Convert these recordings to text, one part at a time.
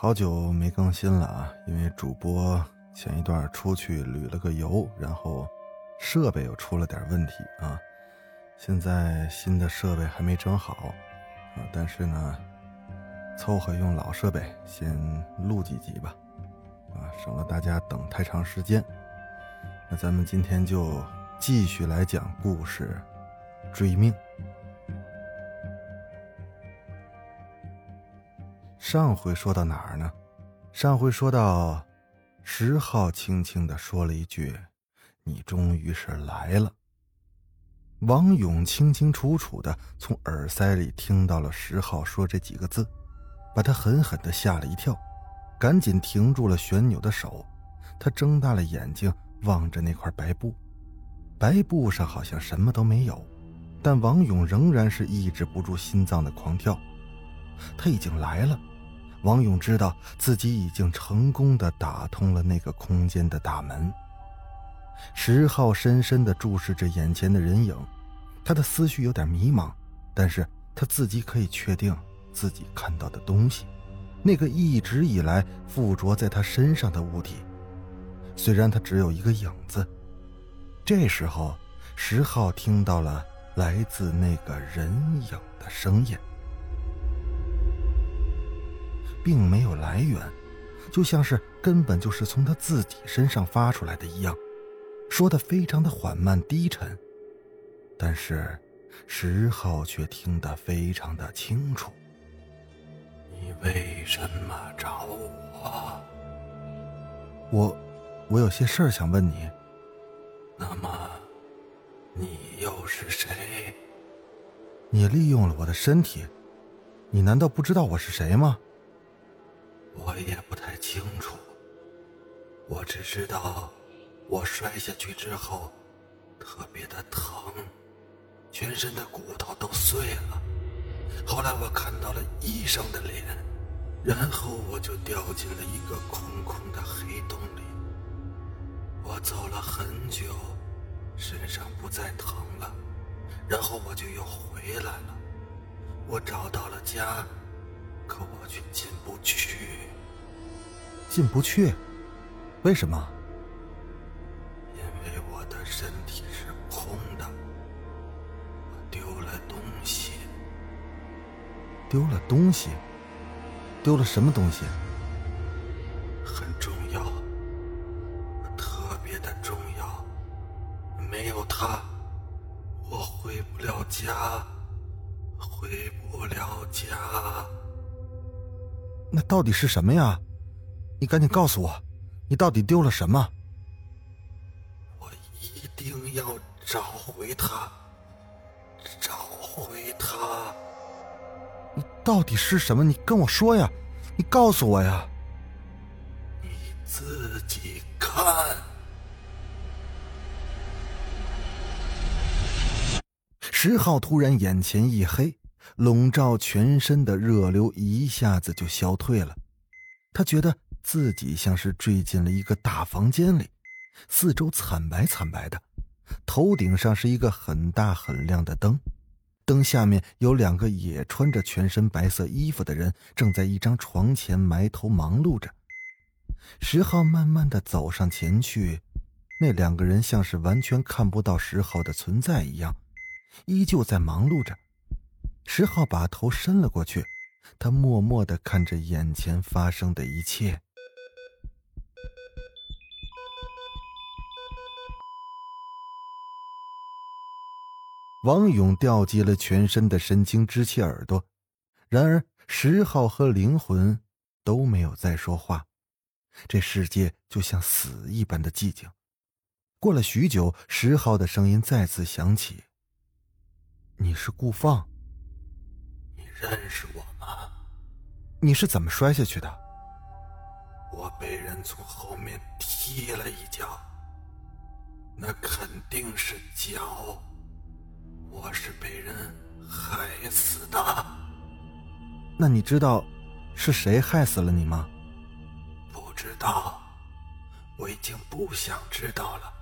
好久没更新了啊，因为主播前一段出去旅了个游，然后设备又出了点问题啊。现在新的设备还没整好啊，但是呢，凑合用老设备先录几集吧，啊，省了大家等太长时间。那咱们今天就继续来讲故事，追命。上回说到哪儿呢？上回说到，石浩轻轻的说了一句：“你终于是来了。”王勇清清楚楚的从耳塞里听到了石浩说这几个字，把他狠狠的吓了一跳，赶紧停住了旋钮的手。他睁大了眼睛望着那块白布，白布上好像什么都没有，但王勇仍然是抑制不住心脏的狂跳。他已经来了。王勇知道自己已经成功的打通了那个空间的大门。石浩深深的注视着眼前的人影，他的思绪有点迷茫，但是他自己可以确定自己看到的东西，那个一直以来附着在他身上的物体，虽然他只有一个影子。这时候，石浩听到了来自那个人影的声音。并没有来源，就像是根本就是从他自己身上发出来的一样，说的非常的缓慢低沉，但是石浩却听得非常的清楚。你为什么找我？我，我有些事儿想问你。那么，你又是谁？你利用了我的身体，你难道不知道我是谁吗？我也不太清楚，我只知道，我摔下去之后，特别的疼，全身的骨头都碎了。后来我看到了医生的脸，然后我就掉进了一个空空的黑洞里。我走了很久，身上不再疼了，然后我就又回来了。我找到了家。可我却进不去，进不去，为什么？因为我的身体是空的，我丢了东西。丢了东西？丢了什么东西？很重要，特别的重要。没有它，我回不了家，回不了家。那到底是什么呀？你赶紧告诉我，你到底丢了什么？我一定要找回他，找回他。你到底是什么？你跟我说呀，你告诉我呀。你自己看。石浩突然眼前一黑。笼罩全身的热流一下子就消退了，他觉得自己像是坠进了一个大房间里，四周惨白惨白的，头顶上是一个很大很亮的灯，灯下面有两个也穿着全身白色衣服的人正在一张床前埋头忙碌着。石浩慢慢的走上前去，那两个人像是完全看不到石浩的存在一样，依旧在忙碌着。石浩把头伸了过去，他默默的看着眼前发生的一切。王勇调集了全身的神经，支起耳朵，然而石浩和灵魂都没有再说话，这世界就像死一般的寂静。过了许久，石浩的声音再次响起：“你是顾放。”你认识我吗？你是怎么摔下去的？我被人从后面踢了一脚，那肯定是脚。我是被人害死的。那你知道是谁害死了你吗？不知道，我已经不想知道了。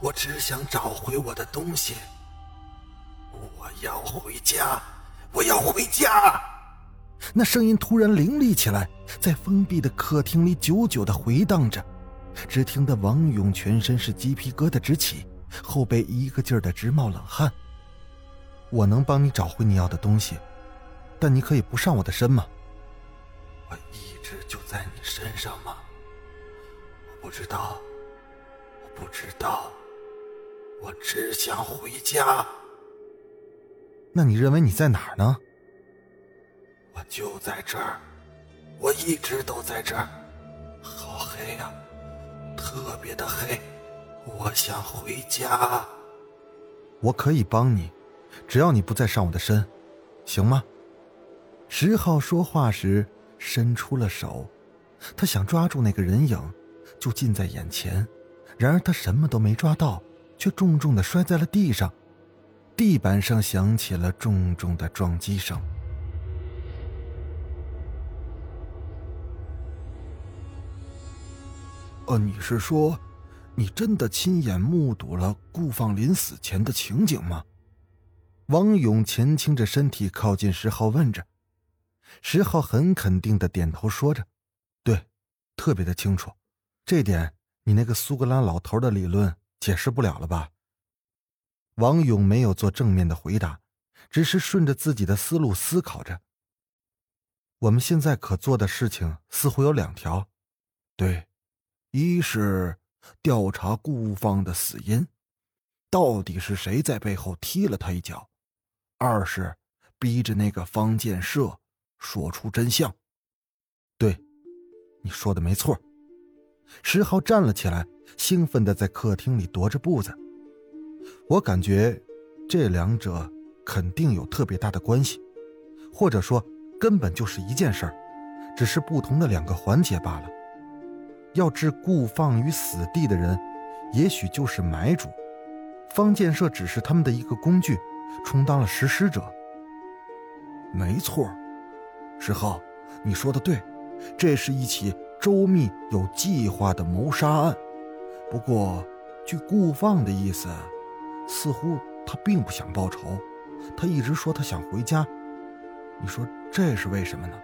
我只想找回我的东西。我要回家，我要回家。那声音突然凌厉起来，在封闭的客厅里久久的回荡着。只听得王勇全身是鸡皮疙瘩直起，后背一个劲儿的直冒冷汗。我能帮你找回你要的东西，但你可以不上我的身吗？我一直就在你身上吗？我不知道，我不知道，我只想回家。那你认为你在哪儿呢？我就在这儿，我一直都在这儿。好黑呀，特别的黑。我想回家。我可以帮你，只要你不再上我的身，行吗？十号说话时伸出了手，他想抓住那个人影，就近在眼前。然而他什么都没抓到，却重重的摔在了地上。地板上响起了重重的撞击声。呃，你是说，你真的亲眼目睹了顾放临死前的情景吗？王勇前倾着身体靠近石浩，问着。石浩很肯定的点头说着：“对，特别的清楚。这点，你那个苏格兰老头的理论解释不了了吧？”王勇没有做正面的回答，只是顺着自己的思路思考着。我们现在可做的事情似乎有两条，对。一是调查顾芳的死因，到底是谁在背后踢了他一脚；二是逼着那个方建设说出真相。对，你说的没错。石浩站了起来，兴奋的在客厅里踱着步子。我感觉这两者肯定有特别大的关系，或者说根本就是一件事儿，只是不同的两个环节罢了。要置顾放于死地的人，也许就是买主，方建设只是他们的一个工具，充当了实施者。没错，石浩，你说的对，这是一起周密有计划的谋杀案。不过，据顾放的意思，似乎他并不想报仇，他一直说他想回家。你说这是为什么呢？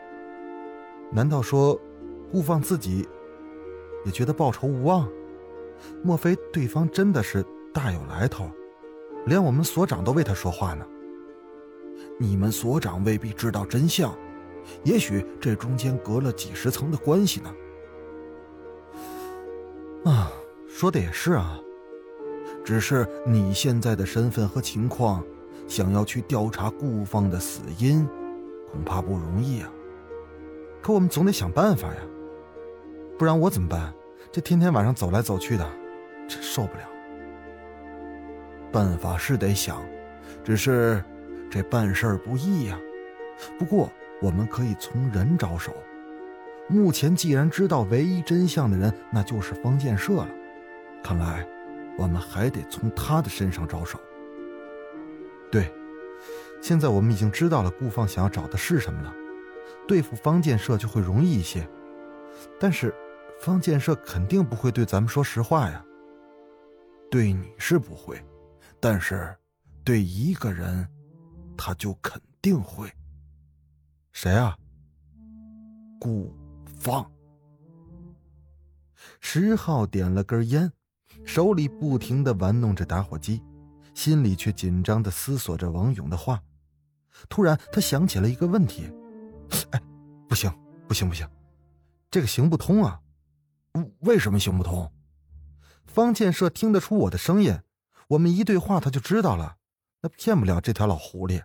难道说，顾放自己？也觉得报仇无望，莫非对方真的是大有来头，连我们所长都为他说话呢？你们所长未必知道真相，也许这中间隔了几十层的关系呢。啊，说的也是啊，只是你现在的身份和情况，想要去调查顾放的死因，恐怕不容易啊。可我们总得想办法呀。不然我怎么办？这天天晚上走来走去的，真受不了。办法是得想，只是这办事儿不易呀。不过我们可以从人着手。目前既然知道唯一真相的人，那就是方建设了。看来我们还得从他的身上着手。对，现在我们已经知道了顾放想要找的是什么了，对付方建设就会容易一些。但是。方建设肯定不会对咱们说实话呀。对你是不会，但是对一个人，他就肯定会。谁啊？顾芳。石浩点了根烟，手里不停的玩弄着打火机，心里却紧张的思索着王勇的话。突然，他想起了一个问题：哎，不行，不行，不行，这个行不通啊！为什么行不通？方建设听得出我的声音，我们一对话他就知道了，那骗不了这条老狐狸。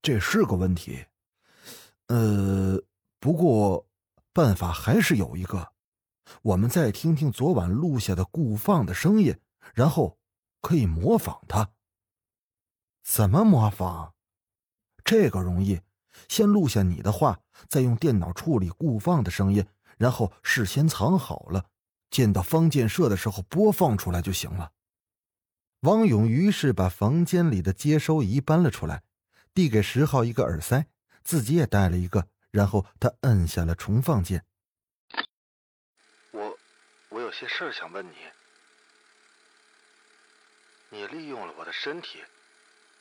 这是个问题，呃，不过办法还是有一个，我们再听听昨晚录下的顾放的声音，然后可以模仿他。怎么模仿？这个容易，先录下你的话，再用电脑处理顾放的声音，然后事先藏好了，见到方建设的时候播放出来就行了。王勇于是把房间里的接收仪搬了出来，递给石浩一个耳塞，自己也带了一个，然后他摁下了重放键。我，我有些事儿想问你。你利用了我的身体，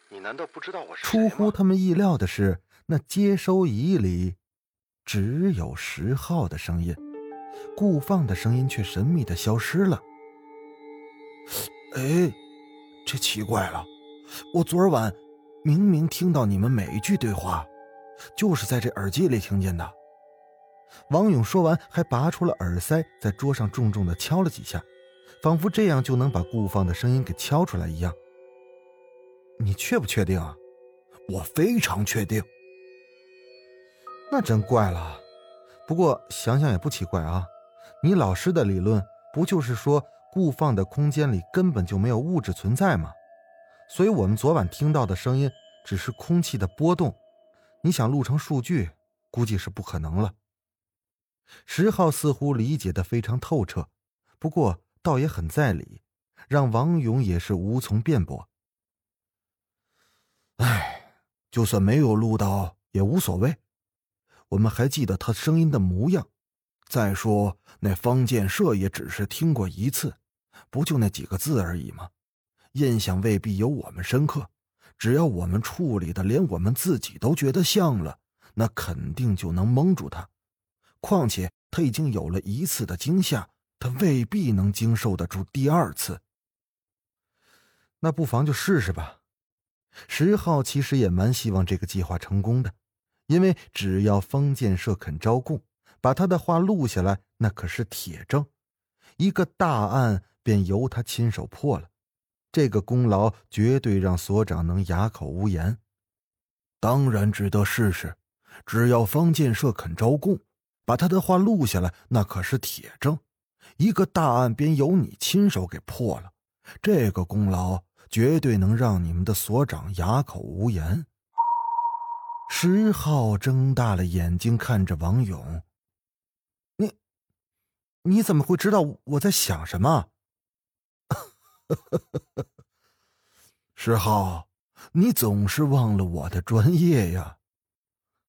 你难道不知道我是出乎他们意料的是，那接收仪里只有石浩的声音，顾放的声音却神秘的消失了。哎，这奇怪了，我昨晚明明听到你们每一句对话，就是在这耳机里听见的。王勇说完，还拔出了耳塞，在桌上重重的敲了几下。仿佛这样就能把顾放的声音给敲出来一样。你确不确定啊？我非常确定。那真怪了。不过想想也不奇怪啊。你老师的理论不就是说固放的空间里根本就没有物质存在吗？所以我们昨晚听到的声音只是空气的波动。你想录成数据，估计是不可能了。石浩似乎理解的非常透彻，不过。倒也很在理，让王勇也是无从辩驳。唉，就算没有录到也无所谓，我们还记得他声音的模样。再说那方建设也只是听过一次，不就那几个字而已吗？印象未必有我们深刻。只要我们处理的连我们自己都觉得像了，那肯定就能蒙住他。况且他已经有了一次的惊吓。他未必能经受得住第二次，那不妨就试试吧。石浩其实也蛮希望这个计划成功的，因为只要方建设肯招供，把他的话录下来，那可是铁证，一个大案便由他亲手破了，这个功劳绝对让所长能哑口无言。当然值得试试，只要方建设肯招供，把他的话录下来，那可是铁证。一个大案便由你亲手给破了，这个功劳绝对能让你们的所长哑口无言。石浩睁大了眼睛看着王勇：“，你怎么会知道我在想什么？” 石浩，你总是忘了我的专业呀！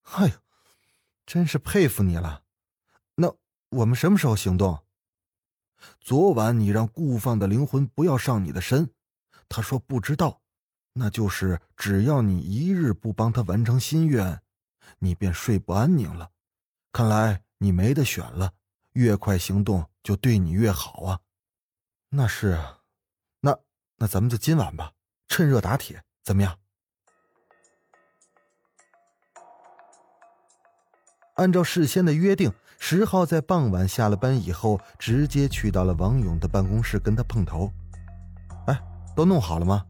哎呦，真是佩服你了。那我们什么时候行动？昨晚你让顾放的灵魂不要上你的身，他说不知道，那就是只要你一日不帮他完成心愿，你便睡不安宁了。看来你没得选了，越快行动就对你越好啊。那是啊，那那咱们就今晚吧，趁热打铁，怎么样？按照事先的约定。石浩在傍晚下了班以后，直接去到了王勇的办公室跟他碰头。哎，都弄好了吗？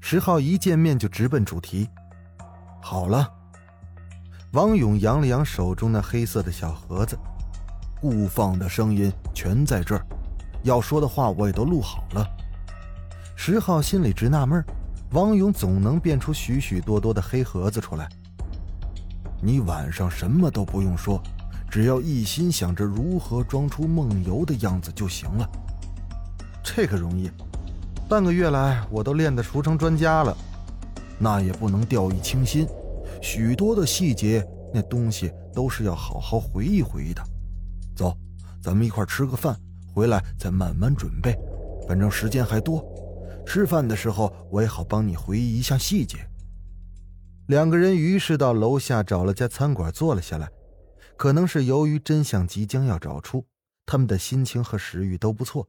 石浩一见面就直奔主题。好了。王勇扬了扬手中那黑色的小盒子，顾放的声音全在这儿，要说的话我也都录好了。石浩心里直纳闷，王勇总能变出许许多多的黑盒子出来。你晚上什么都不用说。只要一心想着如何装出梦游的样子就行了，这个容易。半个月来，我都练得熟成专家了。那也不能掉以轻心，许多的细节，那东西都是要好好回忆回忆的。走，咱们一块吃个饭，回来再慢慢准备。反正时间还多，吃饭的时候我也好帮你回忆一下细节。两个人于是到楼下找了家餐馆坐了下来。可能是由于真相即将要找出，他们的心情和食欲都不错。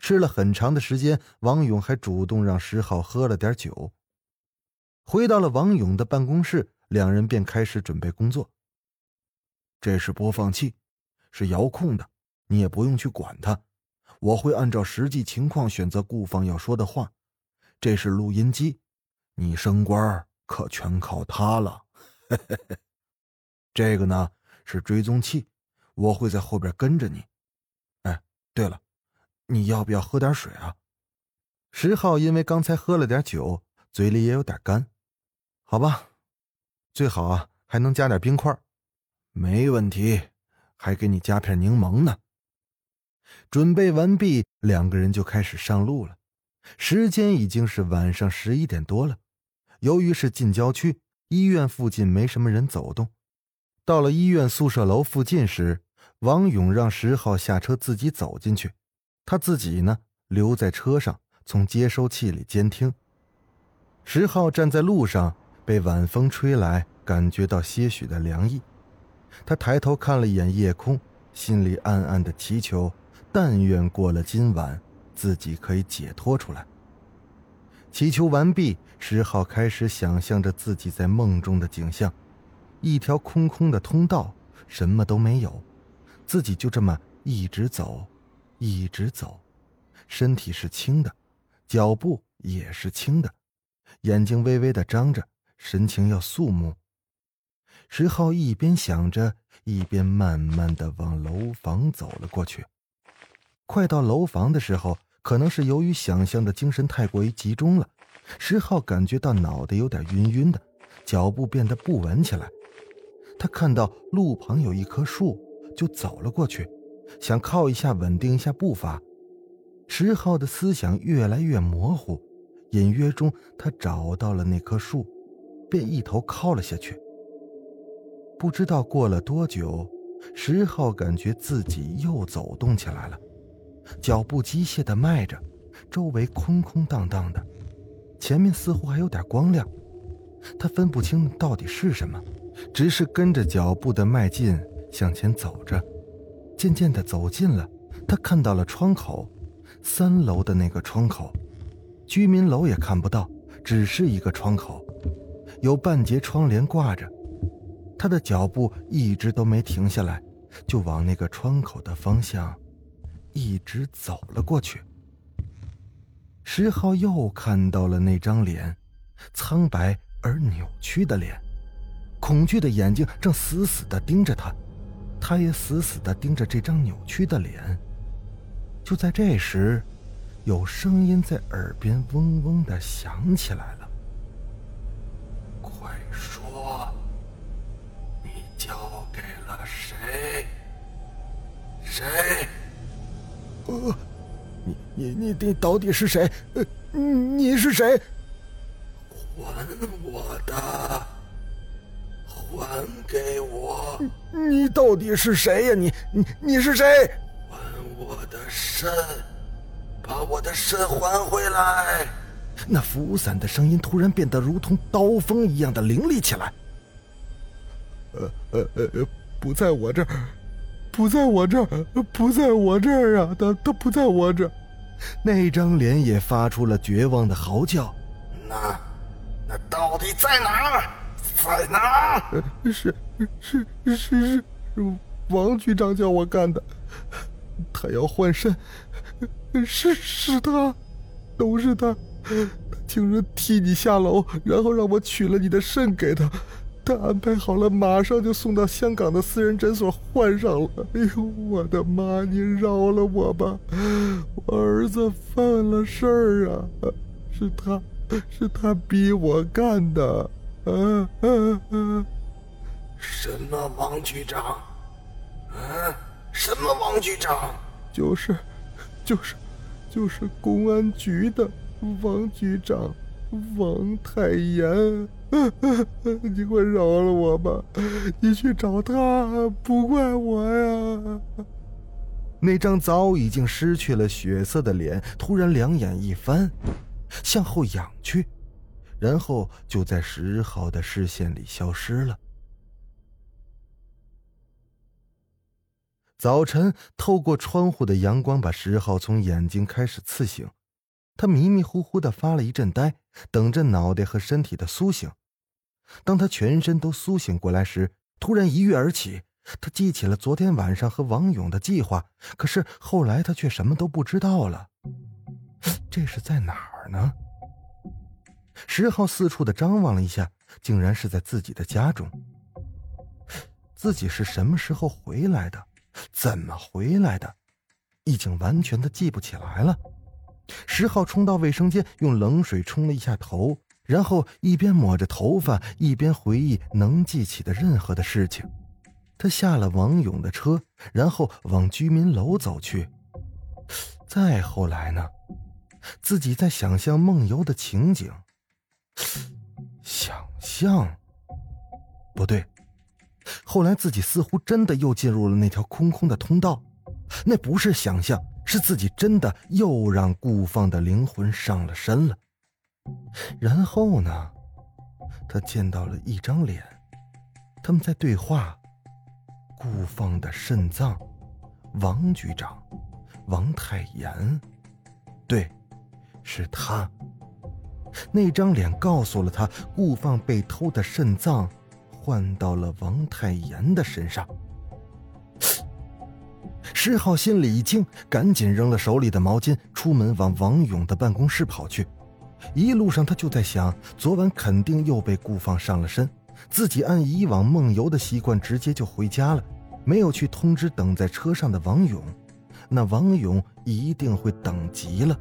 吃了很长的时间，王勇还主动让石浩喝了点酒。回到了王勇的办公室，两人便开始准备工作。这是播放器，是遥控的，你也不用去管它，我会按照实际情况选择顾放要说的话。这是录音机，你升官可全靠它了。这个呢？是追踪器，我会在后边跟着你。哎，对了，你要不要喝点水啊？石浩因为刚才喝了点酒，嘴里也有点干。好吧，最好啊，还还能加点冰块？没问题，还给你加片柠檬呢。准备完毕，两个人就开始上路了。时间已经是晚上十一点多了。由于是近郊区，医院附近没什么人走动。到了医院宿舍楼附近时，王勇让十号下车自己走进去，他自己呢留在车上，从接收器里监听。十号站在路上，被晚风吹来，感觉到些许的凉意。他抬头看了一眼夜空，心里暗暗的祈求：但愿过了今晚，自己可以解脱出来。祈求完毕，石浩开始想象着自己在梦中的景象：一条空空的通道，什么都没有，自己就这么一直走，一直走，身体是轻的，脚步也是轻的，眼睛微微的张着，神情要肃穆。石浩一边想着，一边慢慢的往楼房走了过去。快到楼房的时候，可能是由于想象的精神太过于集中了，石浩感觉到脑袋有点晕晕的，脚步变得不稳起来。他看到路旁有一棵树，就走了过去，想靠一下稳定一下步伐。石浩的思想越来越模糊，隐约中他找到了那棵树，便一头靠了下去。不知道过了多久，石浩感觉自己又走动起来了，脚步机械的迈着，周围空空荡荡的，前面似乎还有点光亮，他分不清到底是什么，只是跟着脚步的迈进向前走着，渐渐的走近了，他看到了窗口，三楼的那个窗口，居民楼也看不到，只是一个窗口，有半截窗帘挂着。他的脚步一直都没停下来，就往那个窗口的方向一直走了过去。石浩又看到了那张脸，苍白而扭曲的脸，恐惧的眼睛正死死的盯着他，他也死死的盯着这张扭曲的脸。就在这时，有声音在耳边嗡嗡的响起来了。谁？呃，你你你你到底是谁？呃，你是谁？还我的，还给我！你到底是谁呀？你你你是谁？还我的肾，把我的肾还回来！那扶伞的声音突然变得如同刀锋一样的凌厉起来。呃呃呃，不在我这儿。不在我这儿，不在我这儿啊！他他不在我这儿。那张脸也发出了绝望的嚎叫。那那到底在哪儿？在哪儿？是是是是，王局长叫我干的。他要换肾，是是他，都是他。他竟然替你下楼，然后让我取了你的肾给他。他安排好了，马上就送到香港的私人诊所换上了。哎呦，我的妈！你饶了我吧，我儿子犯了事儿啊，是他，是他逼我干的。嗯嗯嗯，什么王局长？嗯，什么王局长？就是，就是，就是公安局的王局长。王太炎，你快饶了我吧！你去找他，不怪我呀。那张早已经失去了血色的脸突然两眼一翻，向后仰去，然后就在石浩的视线里消失了。早晨透过窗户的阳光把石浩从眼睛开始刺醒。他迷迷糊糊的发了一阵呆，等着脑袋和身体的苏醒。当他全身都苏醒过来时，突然一跃而起。他记起了昨天晚上和王勇的计划，可是后来他却什么都不知道了。这是在哪儿呢？十号四处的张望了一下，竟然是在自己的家中。自己是什么时候回来的？怎么回来的？已经完全的记不起来了。十号冲到卫生间，用冷水冲了一下头，然后一边抹着头发，一边回忆能记起的任何的事情。他下了王勇的车，然后往居民楼走去。再后来呢？自己在想象梦游的情景。想象？不对。后来自己似乎真的又进入了那条空空的通道。那不是想象，是自己真的又让顾放的灵魂上了身了。然后呢？他见到了一张脸，他们在对话。顾放的肾脏，王局长，王太炎，对，是他。那张脸告诉了他，顾放被偷的肾脏换到了王太炎的身上。石浩心里一惊，赶紧扔了手里的毛巾，出门往王勇的办公室跑去。一路上他就在想，昨晚肯定又被顾放上了身，自己按以往梦游的习惯，直接就回家了。没有去通知等在车上的王勇，那王勇一定会等急了。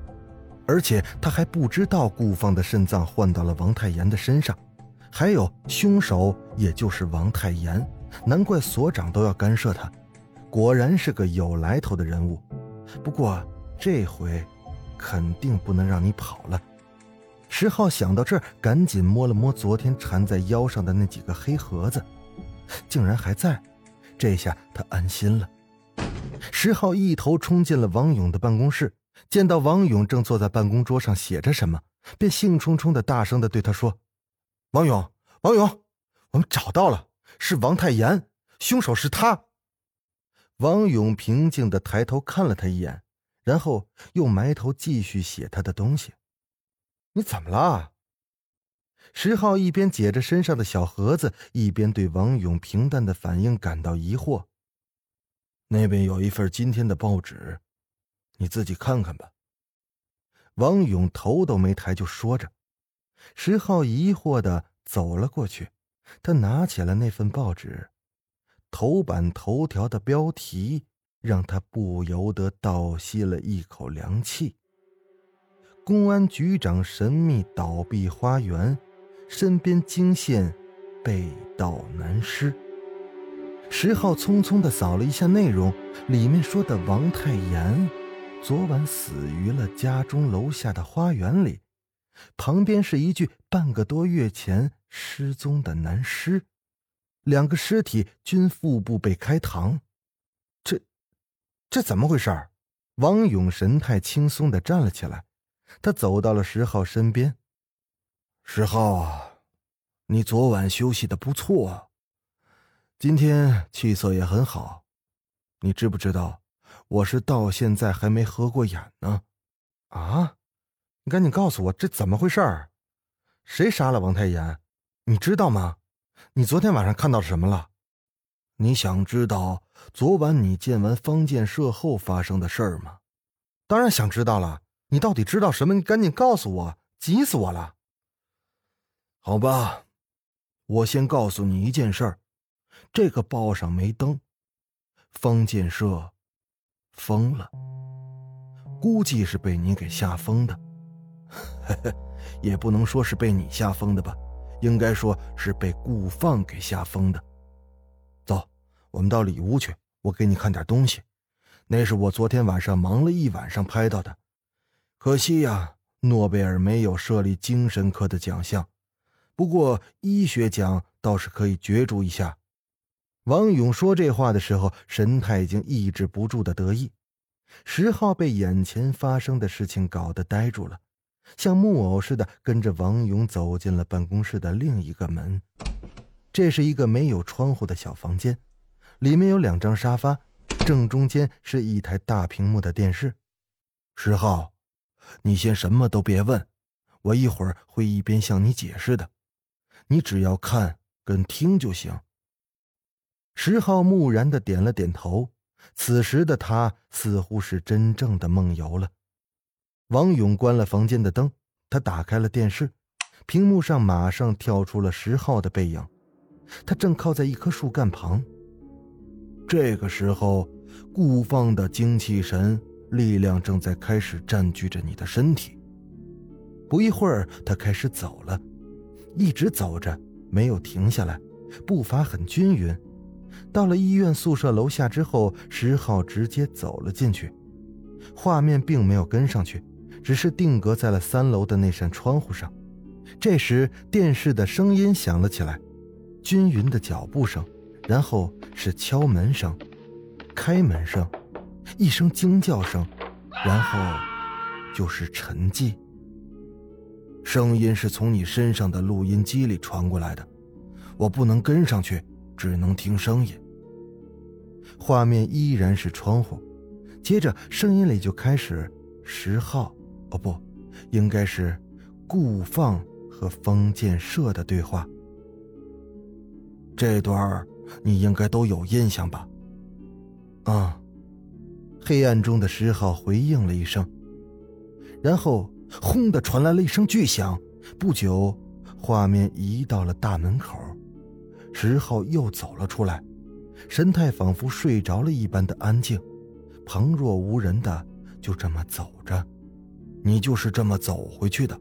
而且他还不知道顾放的肾脏换到了王太炎的身上，还有凶手也就是王太炎，难怪所长都要干涉他，果然是个有来头的人物。不过这回肯定不能让你跑了。石浩想到这儿，赶紧摸了摸昨天缠在腰上的那几个黑盒子，竟然还在。这下他安心了。石浩一头冲进了王勇的办公室，见到王勇正坐在办公桌上写着什么，便兴冲冲的大声的对他说：“王勇，王勇，我们找到了，是王太炎，凶手是他。”王勇平静的抬头看了他一眼，然后又埋头继续写他的东西。“你怎么了？”石浩一边解着身上的小盒子，一边对王勇平淡的反应感到疑惑。那边有一份今天的报纸，你自己看看吧。王勇头都没抬就说着。石浩疑惑的走了过去，他拿起了那份报纸，头版头条的标题让他不由得倒吸了一口凉气：公安局长神秘倒闭花园。身边惊现，被盗男尸。石浩匆匆的扫了一下内容，里面说的王太炎，昨晚死于了家中楼下的花园里，旁边是一具半个多月前失踪的男尸，两个尸体均腹部被开膛。这，这怎么回事？王勇神态轻松的站了起来，他走到了石浩身边。石浩，你昨晚休息的不错，今天气色也很好。你知不知道，我是到现在还没合过眼呢？啊，你赶紧告诉我这怎么回事儿？谁杀了王太炎？你知道吗？你昨天晚上看到什么了？你想知道昨晚你见完方建设后发生的事儿吗？当然想知道了。你到底知道什么？你赶紧告诉我，急死我了。好吧，我先告诉你一件事儿，这个报上没登，方建设疯了，估计是被你给吓疯的，也不能说是被你吓疯的吧，应该说是被顾放给吓疯的。走，我们到里屋去，我给你看点东西，那是我昨天晚上忙了一晚上拍到的，可惜呀，诺贝尔没有设立精神科的奖项。不过，医学奖倒是可以角逐一下。王勇说这话的时候，神态已经抑制不住的得意。石浩被眼前发生的事情搞得呆住了，像木偶似的跟着王勇走进了办公室的另一个门。这是一个没有窗户的小房间，里面有两张沙发，正中间是一台大屏幕的电视。石浩，你先什么都别问，我一会儿会一边向你解释的。你只要看跟听就行。石浩木然的点了点头。此时的他似乎是真正的梦游了。王勇关了房间的灯，他打开了电视，屏幕上马上跳出了石浩的背影。他正靠在一棵树干旁。这个时候，顾放的精气神力量正在开始占据着你的身体。不一会儿，他开始走了。一直走着，没有停下来，步伐很均匀。到了医院宿舍楼下之后，石浩直接走了进去，画面并没有跟上去，只是定格在了三楼的那扇窗户上。这时，电视的声音响了起来，均匀的脚步声，然后是敲门声、开门声，一声惊叫声，然后就是沉寂。声音是从你身上的录音机里传过来的，我不能跟上去，只能听声音。画面依然是窗户，接着声音里就开始十号，哦不，应该是顾放和封建社的对话。这段你应该都有印象吧？啊，黑暗中的十号回应了一声，然后。轰的传来了一声巨响，不久，画面移到了大门口，石浩又走了出来，神态仿佛睡着了一般的安静，旁若无人的就这么走着。你就是这么走回去的，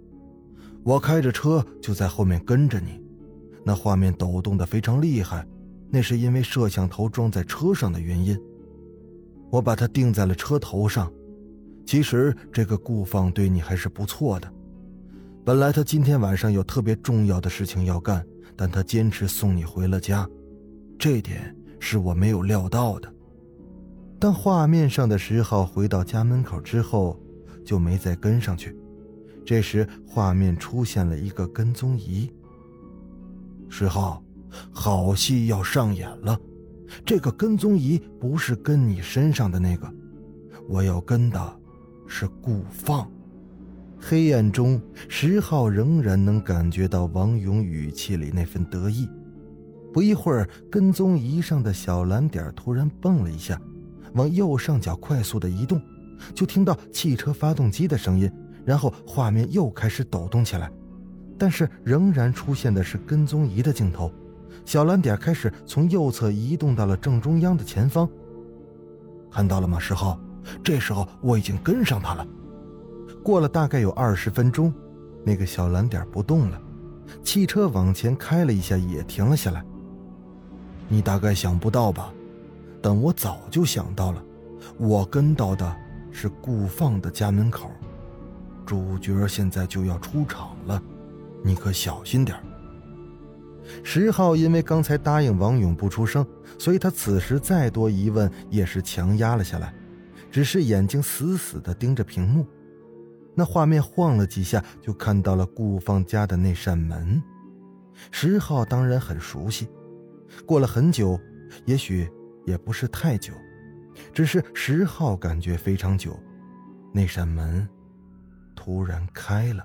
我开着车就在后面跟着你。那画面抖动的非常厉害，那是因为摄像头装在车上的原因。我把它定在了车头上。其实这个顾放对你还是不错的。本来他今天晚上有特别重要的事情要干，但他坚持送你回了家，这点是我没有料到的。当画面上的石浩回到家门口之后，就没再跟上去。这时画面出现了一个跟踪仪。石浩，好戏要上演了。这个跟踪仪不是跟你身上的那个，我要跟的。是顾放。黑暗中，石浩仍然能感觉到王勇语气里那份得意。不一会儿，跟踪仪上的小蓝点突然蹦了一下，往右上角快速的移动，就听到汽车发动机的声音，然后画面又开始抖动起来，但是仍然出现的是跟踪仪的镜头。小蓝点开始从右侧移动到了正中央的前方。看到了吗，石浩？这时候我已经跟上他了。过了大概有二十分钟，那个小蓝点不动了，汽车往前开了一下，也停了下来。你大概想不到吧？但我早就想到了，我跟到的是顾放的家门口，主角现在就要出场了，你可小心点十号因为刚才答应王勇不出声，所以他此时再多疑问也是强压了下来。只是眼睛死死地盯着屏幕，那画面晃了几下，就看到了顾放家的那扇门。十号当然很熟悉，过了很久，也许也不是太久，只是十号感觉非常久。那扇门突然开了，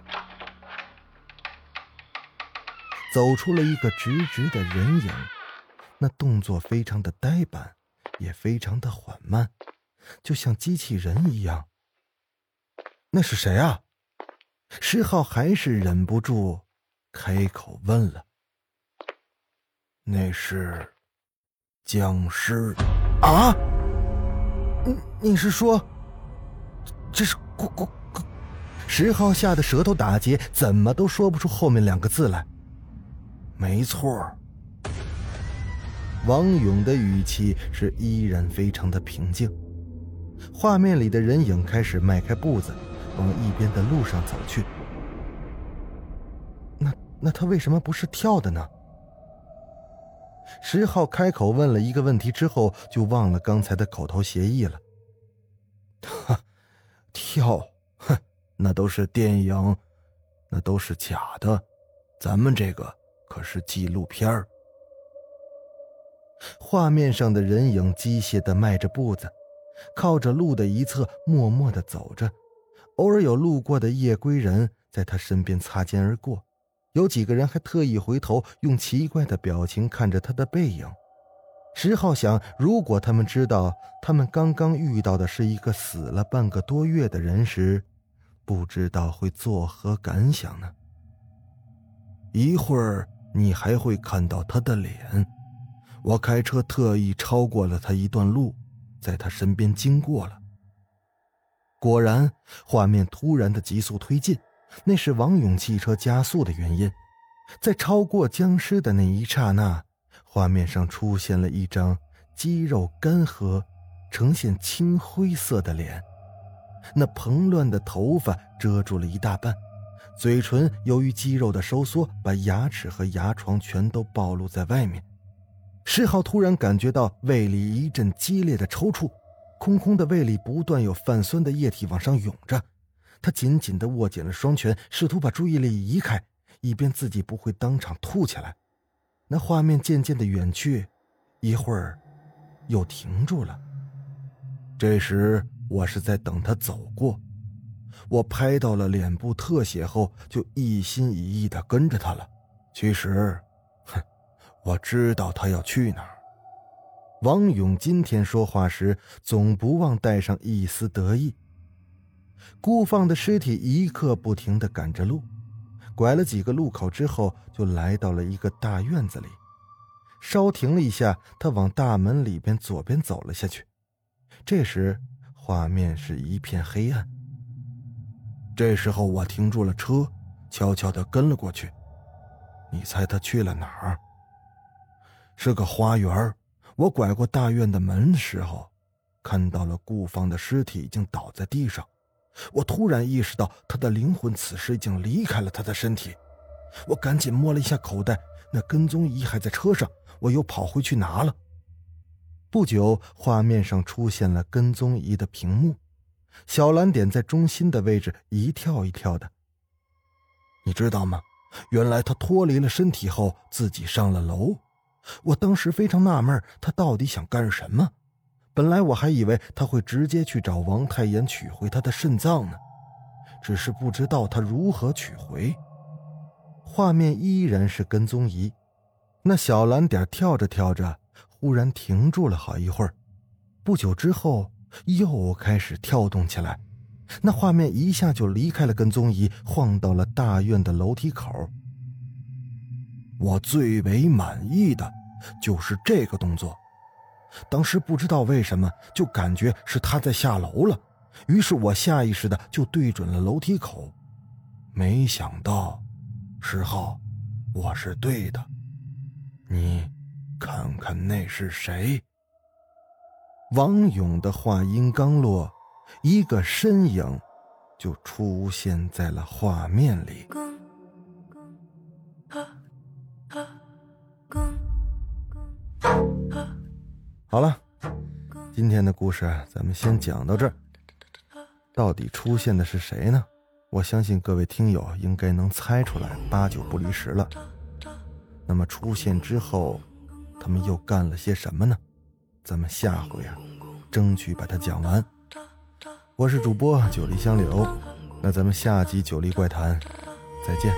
走出了一个直直的人影，那动作非常的呆板，也非常的缓慢。就像机器人一样。那是谁啊？石浩还是忍不住开口问了：“那是僵尸啊？你你是说这是咕咕咕？”石浩吓得舌头打结，怎么都说不出后面两个字来。没错。王勇的语气是依然非常的平静。画面里的人影开始迈开步子，往一边的路上走去。那那他为什么不是跳的呢？石浩开口问了一个问题之后，就忘了刚才的口头协议了。哈，跳，哼，那都是电影，那都是假的，咱们这个可是纪录片儿。画面上的人影机械的迈着步子。靠着路的一侧，默默地走着，偶尔有路过的夜归人在他身边擦肩而过，有几个人还特意回头，用奇怪的表情看着他的背影。石浩想，如果他们知道他们刚刚遇到的是一个死了半个多月的人时，不知道会作何感想呢？一会儿你还会看到他的脸。我开车特意超过了他一段路。在他身边经过了，果然，画面突然的急速推进，那是王勇汽车加速的原因。在超过僵尸的那一刹那，画面上出现了一张肌肉干涸、呈现青灰色的脸，那蓬乱的头发遮住了一大半，嘴唇由于肌肉的收缩，把牙齿和牙床全都暴露在外面。石浩突然感觉到胃里一阵激烈的抽搐，空空的胃里不断有泛酸的液体往上涌着，他紧紧地握紧了双拳，试图把注意力移开。以便自己不会当场吐起来，那画面渐渐的远去，一会儿又停住了。这时我是在等他走过，我拍到了脸部特写后，就一心一意的跟着他了。其实，哼，我知道他要去哪儿。王勇今天说话时，总不忘带上一丝得意。顾放的尸体一刻不停的赶着路。拐了几个路口之后，就来到了一个大院子里，稍停了一下，他往大门里边左边走了下去。这时，画面是一片黑暗。这时候，我停住了车，悄悄的跟了过去。你猜他去了哪儿？是个花园。我拐过大院的门的时候，看到了顾芳的尸体已经倒在地上。我突然意识到，他的灵魂此时已经离开了他的身体。我赶紧摸了一下口袋，那跟踪仪还在车上。我又跑回去拿了。不久，画面上出现了跟踪仪的屏幕，小蓝点在中心的位置一跳一跳的。你知道吗？原来他脱离了身体后自己上了楼。我当时非常纳闷，他到底想干什么？本来我还以为他会直接去找王太炎取回他的肾脏呢，只是不知道他如何取回。画面依然是跟踪仪，那小蓝点跳着跳着，忽然停住了好一会儿，不久之后又开始跳动起来。那画面一下就离开了跟踪仪，晃到了大院的楼梯口。我最为满意的就是这个动作。当时不知道为什么，就感觉是他在下楼了，于是我下意识的就对准了楼梯口。没想到，十号，我是对的。你看看那是谁？王勇的话音刚落，一个身影就出现在了画面里。好了，今天的故事咱们先讲到这儿。到底出现的是谁呢？我相信各位听友应该能猜出来，八九不离十了。那么出现之后，他们又干了些什么呢？咱们下回啊，争取把它讲完。我是主播九黎香柳，那咱们下集《九黎怪谈》再见。